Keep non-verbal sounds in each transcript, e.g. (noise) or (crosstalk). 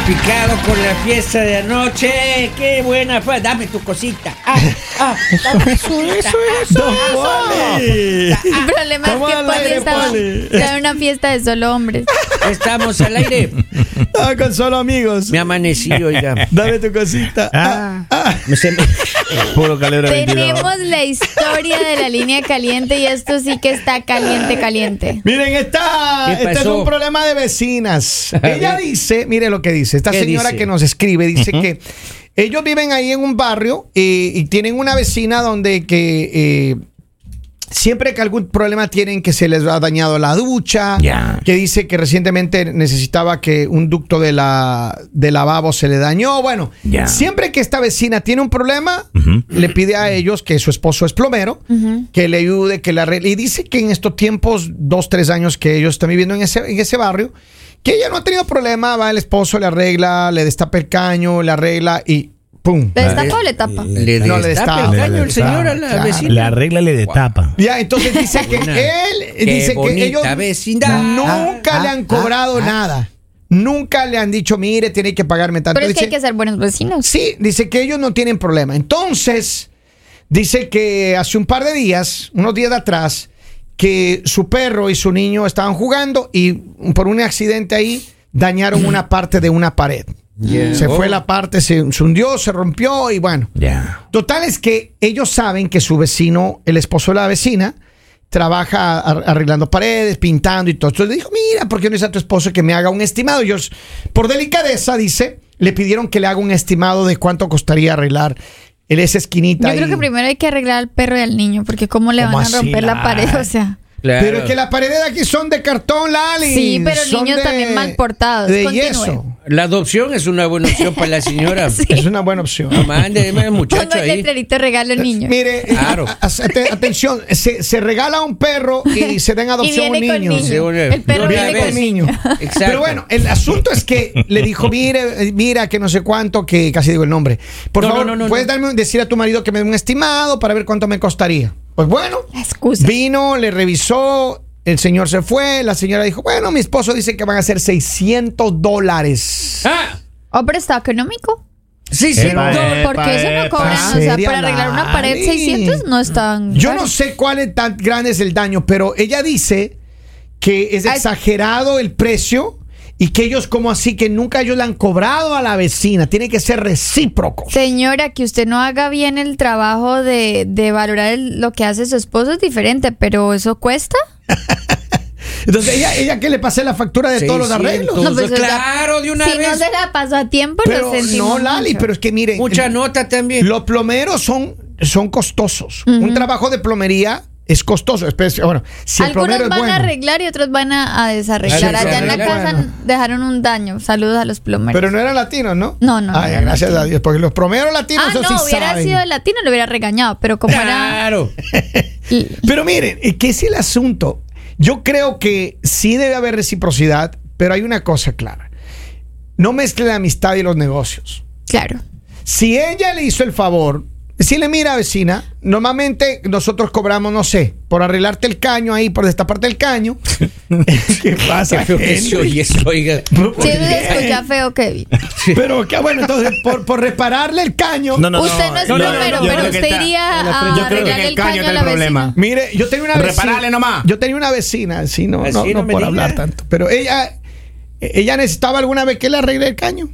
Picado con la fiesta de anoche. Qué buena fue. Dame tu cosita. Ah, ah, dame tu cosita. ¡Don Poli! El problema es que Poli aire, estaba, Poli. estaba en una fiesta de solo hombres. Estamos al aire. Ah, con solo amigos. Me amanecí, oiga. Dame tu cosita. Ah, ah. Puro 22. Tenemos la historia de la línea caliente y esto sí que está caliente, caliente. Miren, esta, ¿Qué este es un problema de vecinas. Ella dice, mire lo que dice, esta ¿Qué señora dice? que nos escribe, dice que ellos viven ahí en un barrio eh, y tienen una vecina donde que eh, siempre que algún problema tienen que se les ha dañado la ducha, Ya. que dice que recientemente necesitaba que un ducto de la de lavabo se le dañó. Bueno, Ya. siempre que esta vecina tiene un problema, le pide a ellos que su esposo es plomero, que le ayude, que le arregle. Y dice que en estos tiempos, dos, tres años que ellos están viviendo en ese, en ese barrio, que ella no ha tenido problema, va el esposo, le arregla, le destapa el caño, le arregla y ¡pum! ¿Le destapa o le tapa? Le No, le destapa destapa. el caño Le el señor a la destapa. vecina. La regla le de tapa. Ya, entonces dice que él Qué dice que ellos vecindad. nunca Ah, le ah, han cobrado ah, ah. nada. Nunca le han dicho, mire, tiene que pagarme tanto. Pero es que hay que ser buenos vecinos. Sí, dice que ellos no tienen problema. Entonces, dice que hace un par de días, unos días de atrás, que su perro y su niño estaban jugando y por un accidente ahí dañaron una parte de una pared. Yeah. Se Oh. fue la parte, se, se hundió, se rompió y bueno. Ya. Total es que ellos saben que su vecino, el esposo de la vecina, trabaja ar- arreglando paredes, pintando y todo. Entonces le dijo, mira, ¿por qué no dice a tu esposo que me haga un estimado? Ellos, por delicadeza, dice, le pidieron que le haga un estimado de cuánto costaría arreglar el esa esquinita. Yo creo que primero hay que arreglar al perro y al niño, porque cómo le ¿Cómo van a romper la pared, o sea. Claro. Pero es que las paredes de aquí son de cartón, Lali. Sí, pero Son niños también mal portados. De Continúe. yeso. La adopción es una buena opción para la señora. (laughs) Sí. Es una buena opción. No, Mándeme al muchacho Pongo el ahí. letrerito regalo niño. Mire, Claro. (laughs) a- a- atención, se, se regala un perro y (laughs) se da en y adopción viene un con niño. niño. Sí, una- El perro viene con niño. Exacto. Pero bueno, el asunto es que le dijo, mire, mira, que no sé cuánto, que casi digo el nombre. Por No, favor, no, no, no, ¿puedes darme, un- decir a tu marido que me dé un estimado para ver cuánto me costaría? Pues bueno, excusa. vino, le revisó, el señor se fue, la señora dijo, bueno, mi esposo dice que van a ser 600 dólares. Ah, Oh, pero está económico. sí, sí. Epa, no. Porque eso no epa. cobran, o sea, para arreglar una pared Lali. 600 no es tan Yo caro. no sé cuál es tan grande es el daño, pero ella dice que es Ay. exagerado el precio y que ellos como así que nunca ellos le han cobrado a la vecina, tiene que ser recíproco. Señora, que usted no haga bien el trabajo de, de valorar el- lo que hace su esposo es diferente, pero ¿eso cuesta? (laughs) Entonces ella, ella que le pase la factura de todos los 600. arreglos. No, pues, claro, de una si vez. no se la pasó a tiempo, Pero lo sentimos no, Lali, mucho. pero es que miren, Mucha el- nota también. los plomeros son, son costosos. Un trabajo de plomería es costoso. Espe- Bueno, si el Algunos plomero van es bueno. a arreglar y otros van a, a desarreglar. Sí, Allá en la casa Bueno. dejaron un daño. Saludos a los plomeros. Pero no eran latinos, ¿no? No, no, Ay, gracias a. Dios, porque los plomeros latinos ah, eso no, sí hubiera saben. sido latino, lo hubiera regañado, pero como era... Claro. Pero miren, eh, ¿qué es el asunto? Yo creo que sí debe haber reciprocidad, pero hay una cosa clara. No mezcle la amistad y los negocios. Claro. Si ella le hizo el favor, si le mira vecina, normalmente nosotros cobramos, no sé, por arreglarte el caño ahí, por destaparte el caño. (laughs) ¿Qué pasa? Qué feo que se oye eso, oiga. Se escucha feo, Kevin. Pero qué bueno, entonces, por, por repararle el caño. No, no, no. usted no es no, no, no, plomero, yo pero usted iría Yo a creo que arreglarle el el caño el la problema. vecina. Mire, yo tenía una vecina. Repararle nomás. Yo tenía una vecina, así no, no, por diga. hablar tanto. Pero ella, ella necesitaba alguna vez que le arregle el caño.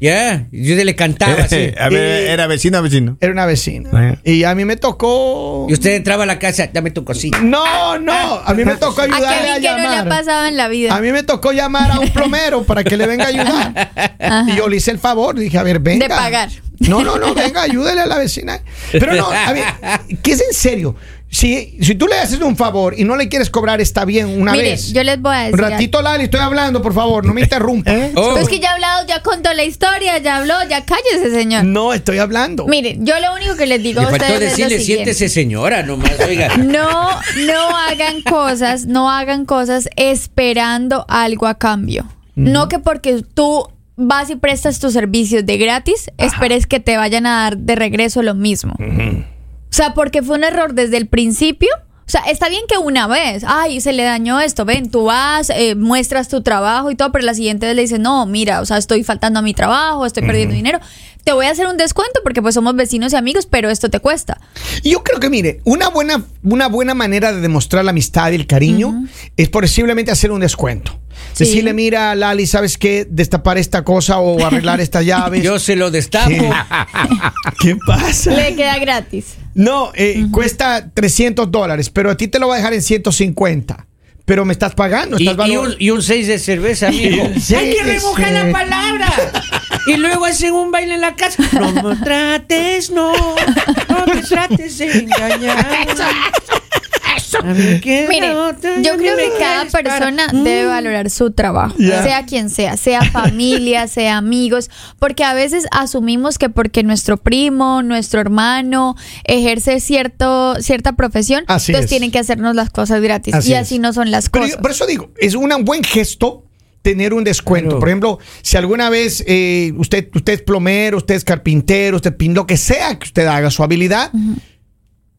Ya, yo le cantaba (laughs) así. A ver, ¿Era vecino o vecino? Era una vecina. Ah. Y a mí me tocó. Y usted entraba a la casa, dame tu cosita. No, no. A mí me tocó A ayudarle a, Kevin que no le ha llamar. pasado en la vida. a mí me tocó llamar a un (laughs) plomero para que le venga a ayudar. Ajá. Y yo le hice el favor. Dije, a ver, venga. De pagar. No, no, no, venga, ayúdele a la vecina. Pero no, a ver, ¿qué es en serio? Si, si tú le haces un favor y no le quieres cobrar, está bien una Mire, vez. yo les voy a decir. Un ratito, Lali, estoy hablando, por favor, no me interrumpa. (laughs) Oh. Pero es que ya ha hablado, ya contó la historia, ya habló, ya cállese, señor. No, estoy hablando. Mire, yo lo único que les digo Le a faltó ustedes es lo decirle, siguiente. siéntese señora nomás, oiga. (laughs) No, no hagan cosas, no hagan cosas esperando algo a cambio. No que porque tú vas y prestas tus servicios de gratis, esperes que te vayan a dar de regreso lo mismo. O sea, porque fue un error desde el principio, O sea, está bien que una vez, ay, se le dañó esto, ven, tú vas, eh, muestras tu trabajo y todo, pero la siguiente vez le dices, no, mira, o sea, estoy faltando a mi trabajo, estoy perdiendo dinero, te voy a hacer un descuento porque pues somos vecinos y amigos, pero esto te cuesta. Y Yo creo que, mire, una buena, una buena manera de demostrar la amistad y el cariño es posiblemente hacer un descuento. Sí. Decirle, mira, Lali, ¿sabes qué? Destapar esta cosa o arreglar esta (laughs) llave. Yo se lo destapo. ¿Qué? (laughs) ¿Qué pasa? Le queda gratis. No, eh, cuesta 300 dólares, pero a ti te lo va a dejar en 150. Pero me estás pagando. Y, Estás y valor- un, y un seis de cerveza, (laughs) amigo. Hay que remojar la palabra. Y luego hacen un baile en la casa. No me trates, no. No me trates de engañar. Mire, yo creo que cada persona Mm. debe valorar su trabajo, sea quien sea, sea familia, (laughs) sea amigos, porque a veces asumimos que porque nuestro primo, nuestro hermano ejerce cierto cierta profesión, Así entonces es. tienen que hacernos las cosas gratis Así y es. así no son las Pero cosas. yo- por eso digo, es un buen gesto tener un descuento. Claro. Por ejemplo, si alguna vez eh, usted, usted es plomero, usted es carpintero, usted pin, lo que sea que usted haga, su habilidad.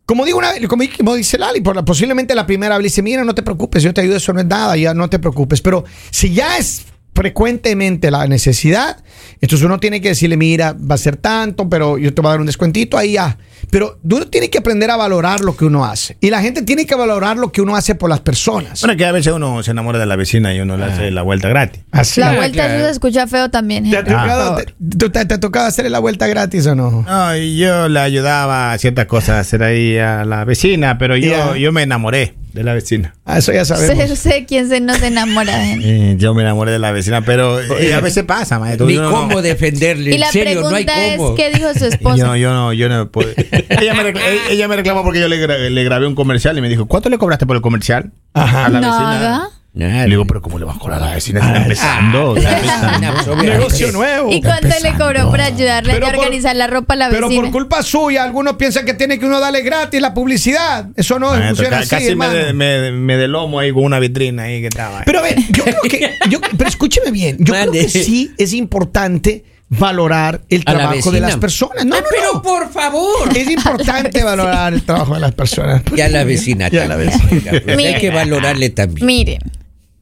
Como digo una vez, como, como dice Lali, por la- posiblemente la primera vez le dice, mira, no te preocupes, yo te ayudo, eso no es nada, ya no te preocupes. Pero si ya es frecuentemente la necesidad, entonces uno tiene que decirle, mira, va a ser tanto, pero yo te voy a dar un descuentito, ahí ya. Pero uno tiene que aprender a valorar lo que uno hace. Y la gente tiene que valorar lo que uno hace por las personas. Bueno, que a veces uno se enamora de la vecina y uno le hace la vuelta gratis. Así la es. vuelta se escucha feo también. ¿Te ha, gente. tocado, Por te, ha tocado hacerle la vuelta gratis o no? No, yo le ayudaba a ciertas cosas a hacer ahí a la vecina, pero yo, yo me enamoré de la vecina. Ah, eso ya sabemos. Sé, sé quién se no se enamora de. Eh, yo me enamoré de la vecina, pero eh, a veces pasa, maestro. Ni no- cómo defenderle. Y la serio, no hay pregunta es, cómo. ¿qué dijo su esposa? Yo, yo no, yo no puedo. (laughs) ella, me ella- ella me reclamó porque yo le, gra- le grabé un comercial y me dijo, ¿cuánto le cobraste por el comercial? Ajá. A la Nada. vecina. Le digo, pero ¿cómo le vas a cobrar a la vecina? Está Ah, empezando. Ah, está- pues, Negocio nuevo. ¿Y cuánto le cobró para ayudarle Pero a por- organizar la ropa a la Pero vecina? por culpa suya, algunos piensan que tiene que uno darle gratis la publicidad. Eso no Maestro, funciona así, casi me, hermano. de, me, me de lomo ahí con una vitrina ahí que estaba. Pero a ver, yo creo que. yo- pero escúcheme bien. Yo creo que sí es importante valorar el A la trabajo de las personas. No, Ah, no, pero no. por favor. Es importante (laughs) valorar el trabajo de las personas. Y a la vecina Y a la vecina. pues, hay Mire. que valorarle también. Miren,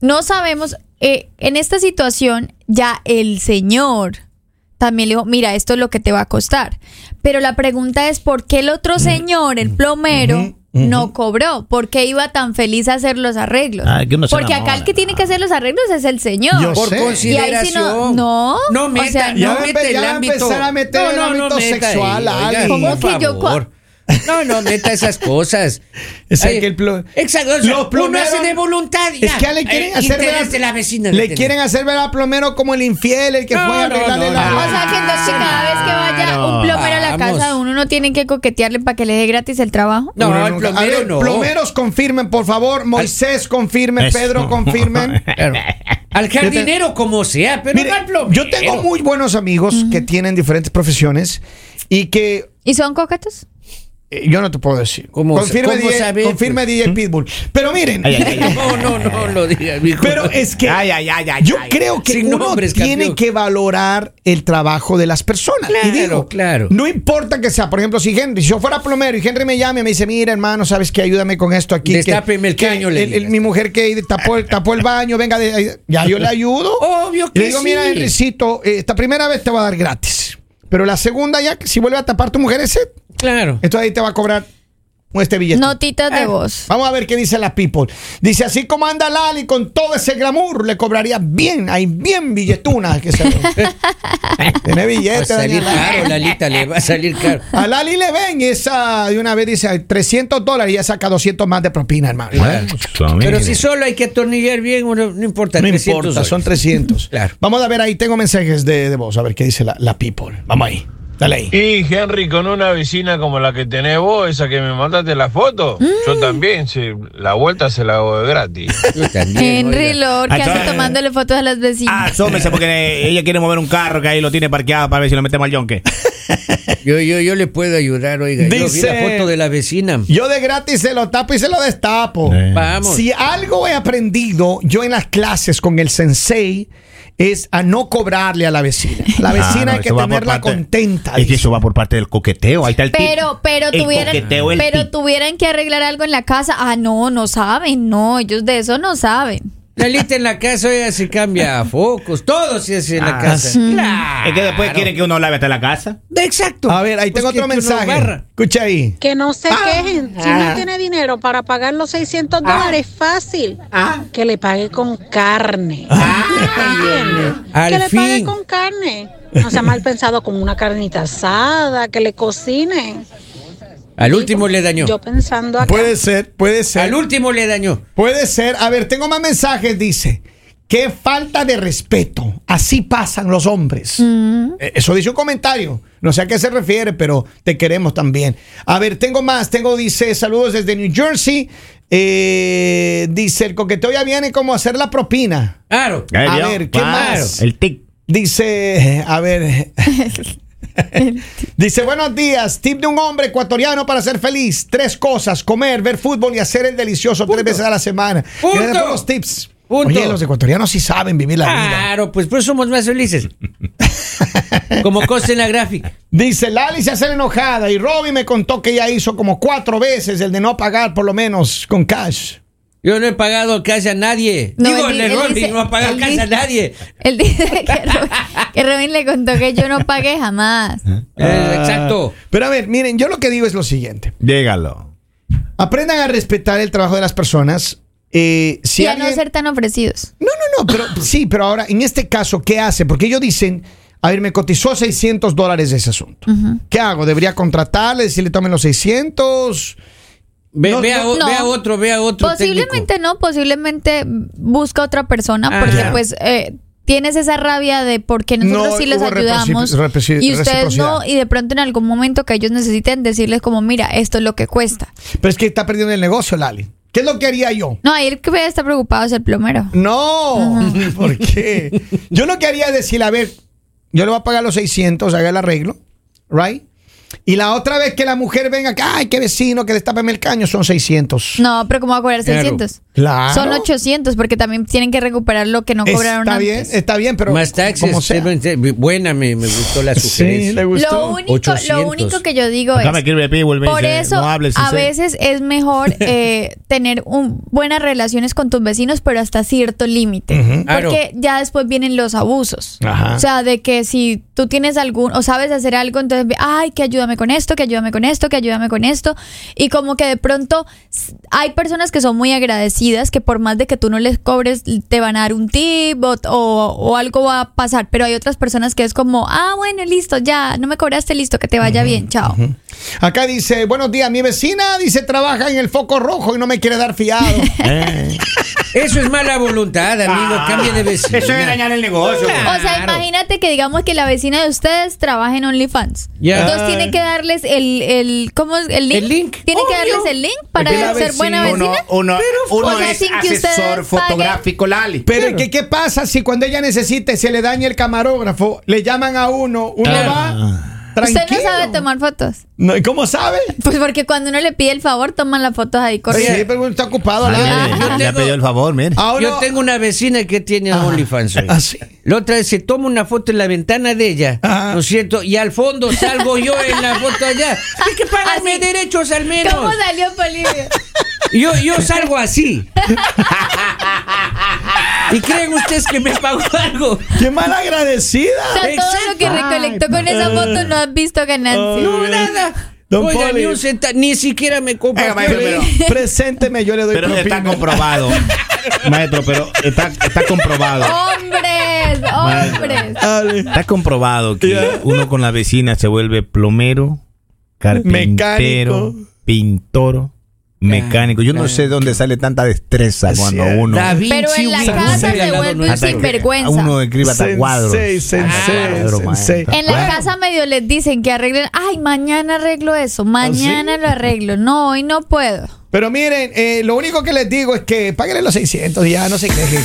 no sabemos, eh, en esta situación ya el señor también le dijo, mira, esto es lo que te va a costar. Pero la pregunta es, ¿por qué el otro señor, el plomero, no cobró? ¿Por qué iba tan feliz a hacer los arreglos? Ah, que uno se Porque acá el que tiene que hacer los arreglos es el señor. Yo por sé. Y ahí sí no- consideración. no, no o meta, sea, no Ya va a meta el ya va a ámbito. empezar a meter el ámbito sexual, ahí. ¿Cómo que yo. No, no meta esas cosas. Es Ay, que el plo- Exacto. Los uno plomeros- hace de voluntad. y Es ya. que le quieren Eh, hacer ver a- de la vecina. Le no quieren hacer ver al plomero como el infiel, el que No, fue a no, arreglarle no, la no. O sea que entonces cada vez que vaya un plomero a la Vamos. casa de uno, uno tiene que coquetearle para que le dé gratis el trabajo. No, Uno el plomero A ver, no. Plomeros confirmen, por favor. Moisés confirme, Eso. Pedro confirmen. (laughs) Al jardinero como sea, pero Mire, no al plomero. yo tengo muy buenos amigos que tienen diferentes profesiones y que ¿Y son coquetos? Eh, yo no te puedo decir. ¿Cómo- confirme cómo DJ, confirme? DJ Pitbull. Pero miren, (laughs) Ay, ay, ay, No, no, no lo digas, pero es que Ay, ay, ay, ay, yo creo que uno nombres, tiene campeón. que valorar el trabajo de las personas. y Claro, digo, claro. No importa que sea, por ejemplo, si Henry, si yo fuera plomero y Henry me llama y me dice, mira, hermano, ¿sabes qué? Ayúdame con esto aquí. que- Destápeme el que caño, le el- mi mujer que tapó el, tapó el baño, venga, de, ya yo le ayudo. (laughs) Obvio que le digo, mira, sí. Henrycito, eh, esta primera vez te va a dar gratis. Pero la segunda ya, si vuelve a tapar tu mujer ese, Claro. entonces ahí te va a cobrar este billete. Notitas de voz. Vamos a ver qué dice la people. Dice, así como anda Lali con todo ese glamour, le cobraría bien, hay bien billetuna. Que se (laughs) Tiene Va a salir caro, Lalita, le va a salir caro. A Lali le ven esa, de una vez dice 300 dólares y ya saca 200 más de propina, hermano. Claro. Claro. Pero si solo hay que atornillar bien, no, no importa. No 300 importa, dólares. son 300. (laughs) Claro. Vamos a ver ahí, tengo mensajes de, de voz, a ver qué dice la, la people. Vamos ahí, dale ahí. Y Henry, con una vecina como la que tenés vos, esa que me mandaste la foto, yo también, sí, la vuelta se la hago de gratis. (laughs) Yo también, Henry oiga. Lord, que Ah, hace claro. tomándole fotos a las vecinas. Ah, asómese porque ella quiere mover un carro que ahí lo tiene parqueado para ver si lo metemos al yonque. (laughs) Yo, yo, yo le puedo ayudar, oiga. Yo vi Dice- la foto de la vecina. Yo de gratis se lo tapo y se lo destapo. Eh. Vamos. Si algo he aprendido yo en las clases con el sensei es a no cobrarle a la vecina. (laughs) La Ah, vecina no, hay que tenerla parte- contenta. Es que eso va por parte del coqueteo. Ahí está el. Pero, pero El tuvieran, coqueteo, el pero tuvieran que arreglar algo en la casa. Ah, no, no saben, no, ellos de eso no saben. Lalita en la casa, oiga, se cambia focos, todo se hace en la Ah, casa. sí. Claro. Es que después quieren que uno lave hasta la casa. Exacto. A ver, ahí Pues tengo que- otro mensaje. Escucha ahí. Que no se quejen. Si no tiene dinero para pagar los 600 dólares, fácil. Que le pague con carne. Que le pague con carne. No sea mal pensado como una carnita asada, que le cocinen. Al último le dañó. Yo pensando acá. Puede ser, puede ser. Al último le dañó. Puede ser. A ver, tengo más mensajes. Dice, qué falta de respeto. Así pasan los hombres. Eh, Eso dice un comentario. No sé a qué se refiere, pero te queremos también. A ver, tengo más. Tengo, dice, saludos desde New Jersey. Eh, dice, el coqueteo ya viene como hacer la propina. Claro. A ver, ¿qué Claro. más? El tic. Dice, a ver. (laughs) (laughs) Dice, buenos días. Tip de un hombre ecuatoriano para ser feliz. Tres cosas: comer, ver fútbol y hacer el delicioso tres veces a la semana. Punto. Gracias por los tips. Punto. Oye, los ecuatorianos sí saben vivir la vida. Claro, pues por eso somos más felices. (laughs) Como consta en la gráfica. Dice, Lali se hace enojada y Robbie me contó que ya hizo como cuatro veces el de no pagar por lo menos con cash. Yo no he pagado casi a nadie. No, Digo, él el dice- no ha pagado casi a nadie. Él dice (laughs) que Robin, que Robin le contó que yo no pagué jamás. Eh, exacto. Pero a ver, miren, yo lo que digo es lo siguiente. Llégalo. Aprendan a respetar el trabajo de las personas. Eh, si y a no ser tan ofrecidos. No, no, no, pero (laughs) sí, pero ahora, en este caso, ¿qué hace? Porque ellos dicen, a ver, me cotizó 600 dólares ese asunto. ¿Qué hago? ¿Debería contratarle, decirle tomen los 600? Ve, No, ve a, no. o- ve a otro, ve a otro. Posiblemente no, posiblemente busca otra persona Ah, porque ya. pues eh, tienes esa rabia de porque nosotros No sí les ayudamos y ustedes no y de pronto en algún momento que ellos necesiten decirles como mira esto es lo que cuesta. Pero es que está perdiendo el negocio, Lali. ¿Qué es lo que haría yo? No, ahí el que estar preocupado es el plomero. No, (laughs) ¿por qué? Yo lo que haría es decirle, a ver, yo le voy a pagar los 600, haga el arreglo, ¿right? Y la otra vez que la mujer venga acá, ay, qué vecino, que destapeme el caño, son 600. No, pero ¿cómo va a cobrar Claro. 600? Claro. Son 800 porque también tienen que recuperar lo que no cobraron Está bien, antes. está bien, pero Más taxes. como sea. Buena, me, me gustó la Sí, sugerencia. le gustó. Lo único, 800. lo único que yo digo Acá me es y por eso no hables, a veces es mejor (laughs) eh, tener un, buenas relaciones con tus vecinos, pero hasta cierto límite. Porque ya después vienen los abusos. Ajá. O sea, de que si tú tienes algún, o sabes hacer algo, entonces, ve, ay, que ayúdame con esto, que ayúdame con esto, que ayúdame con esto. Y como que de pronto hay personas que son muy agradecidas, que por más de que tú no les cobres, te van a dar un tip o, o- o algo va a pasar. Pero hay otras personas que es como, ah, bueno, listo, ya, no me cobraste, listo, que te vaya bien, chao. Acá dice, buenos días, mi vecina dice trabaja en el foco rojo y no me quiere dar fiado. (laughs) Eh. Eso es mala voluntad, amigo. Cambie de vecino. Eso es dañar el negocio. O sea, imagínate que digamos que la vecina de ustedes trabaja en OnlyFans. Entonces tiene que darles el, el ¿cómo es? El link. El link. Tiene que darles el link para ser buena vecina. vecina. Uno, uno, uno o sea, es sin que ustedes asesor paguen. fotográfico, Lali. Pero ¿qué, ¿qué pasa si cuando ella necesite se le daña el camarógrafo, le llaman a uno, uno Claro. va tranquilo? Usted no sabe tomar fotos. No, ¿y ¿Cómo sabe? Pues porque cuando uno le pide el favor, toman las fotos ahí corriendo. Sí, pero uno está ocupado. Ah, mire, yo le ha tengo- pedido el favor, mire. Ah, Yo tengo una vecina que tiene OnlyFans. oiga. Ah, sí. La otra vez se toma una foto en la ventana de ella. ¿no es cierto? Y al fondo salgo yo en la foto allá. (laughs) Hay que pagarme Así. derechos al menos. ¿Cómo salió Polivio? Yo, yo salgo así. (laughs) ¿Y creen ustedes que me pagó algo? ¡Qué mal agradecida! O sea, todo lo que recolectó con esa foto no has visto ganancia. No, nada. Don Oiga, Poli. ni un centavo, ni siquiera me maestro, compartió. pero- Presénteme, yo le doy Pero propina. está comprobado. (laughs) Maestro, pero está, está comprobado. ¡Hombres! ¡Hombres! Está comprobado que uno con la vecina se vuelve plomero, carpintero, Mecánico. pintor, mecánico. Yo no sé de dónde sale tanta destreza Es cuando uno. Pero en la casa se vuelve un sinvergüenza. Uno escribe hasta cuadros. Sensei. En la casa medio les dicen que arreglen, ay, mañana arreglo eso, mañana ¿Ah, sí? lo arreglo. No, hoy no puedo. Pero miren, eh, lo único que les digo es que páguenle los 600 y ya no se quejen.